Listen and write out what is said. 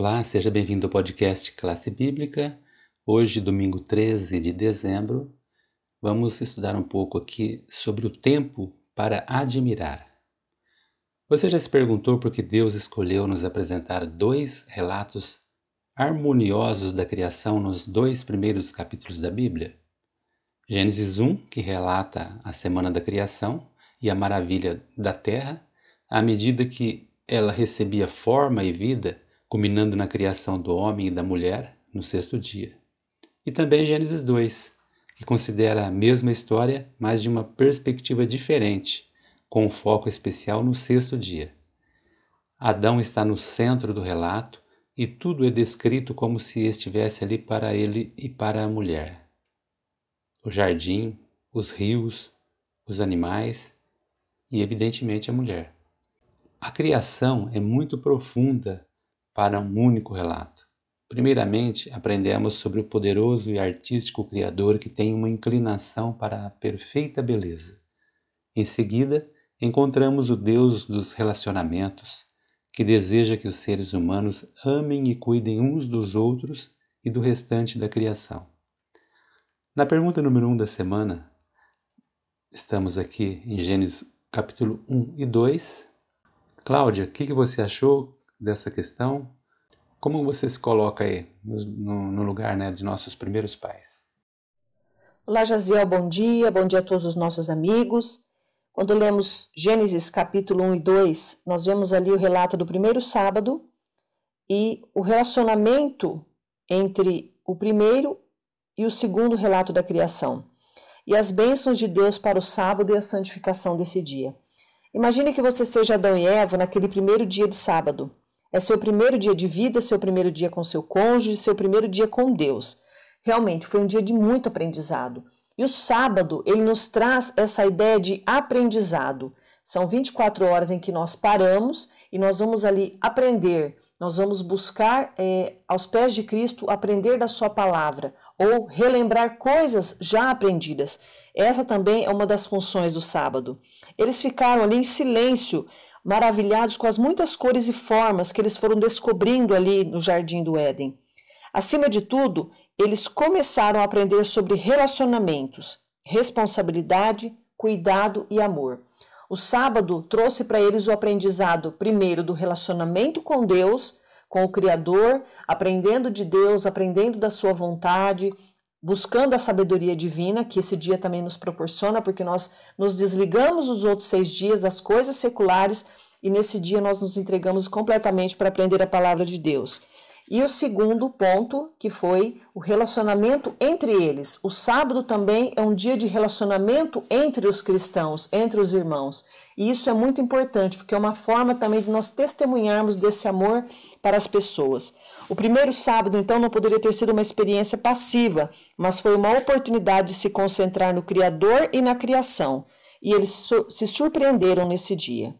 Olá, seja bem-vindo ao podcast Classe Bíblica. Hoje, domingo 13 de dezembro, vamos estudar um pouco aqui sobre o tempo para admirar. Você já se perguntou por que Deus escolheu nos apresentar dois relatos harmoniosos da criação nos dois primeiros capítulos da Bíblia? Gênesis 1, que relata a semana da criação e a maravilha da terra, à medida que ela recebia forma e vida culminando na criação do homem e da mulher no sexto dia. E também Gênesis 2, que considera a mesma história, mas de uma perspectiva diferente, com um foco especial no sexto dia. Adão está no centro do relato e tudo é descrito como se estivesse ali para ele e para a mulher. O jardim, os rios, os animais e, evidentemente, a mulher. A criação é muito profunda para um único relato. Primeiramente, aprendemos sobre o poderoso e artístico Criador que tem uma inclinação para a perfeita beleza. Em seguida, encontramos o Deus dos relacionamentos, que deseja que os seres humanos amem e cuidem uns dos outros e do restante da criação. Na pergunta número 1 um da semana, estamos aqui em Gênesis capítulo 1 e 2. Cláudia, o que, que você achou dessa questão. Como você se coloca aí no, no lugar né, de nossos primeiros pais? Olá, Jaziel, bom dia, bom dia a todos os nossos amigos. Quando lemos Gênesis capítulo 1 e 2, nós vemos ali o relato do primeiro sábado e o relacionamento entre o primeiro e o segundo relato da criação, e as bênçãos de Deus para o sábado e a santificação desse dia. Imagine que você seja Adão e Eva naquele primeiro dia de sábado. É seu primeiro dia de vida, seu primeiro dia com seu cônjuge, seu primeiro dia com Deus. Realmente foi um dia de muito aprendizado. E o sábado, ele nos traz essa ideia de aprendizado. São 24 horas em que nós paramos e nós vamos ali aprender, nós vamos buscar é, aos pés de Cristo aprender da Sua palavra ou relembrar coisas já aprendidas. Essa também é uma das funções do sábado. Eles ficaram ali em silêncio maravilhados com as muitas cores e formas que eles foram descobrindo ali no jardim do Éden. Acima de tudo, eles começaram a aprender sobre relacionamentos, responsabilidade, cuidado e amor. O sábado trouxe para eles o aprendizado, primeiro, do relacionamento com Deus, com o Criador, aprendendo de Deus, aprendendo da sua vontade, buscando a sabedoria divina, que esse dia também nos proporciona, porque nós nos desligamos os outros seis dias das coisas seculares e nesse dia nós nos entregamos completamente para aprender a palavra de Deus. E o segundo ponto, que foi o relacionamento entre eles. O sábado também é um dia de relacionamento entre os cristãos, entre os irmãos. E isso é muito importante, porque é uma forma também de nós testemunharmos desse amor para as pessoas. O primeiro sábado, então, não poderia ter sido uma experiência passiva, mas foi uma oportunidade de se concentrar no Criador e na criação. E eles se surpreenderam nesse dia.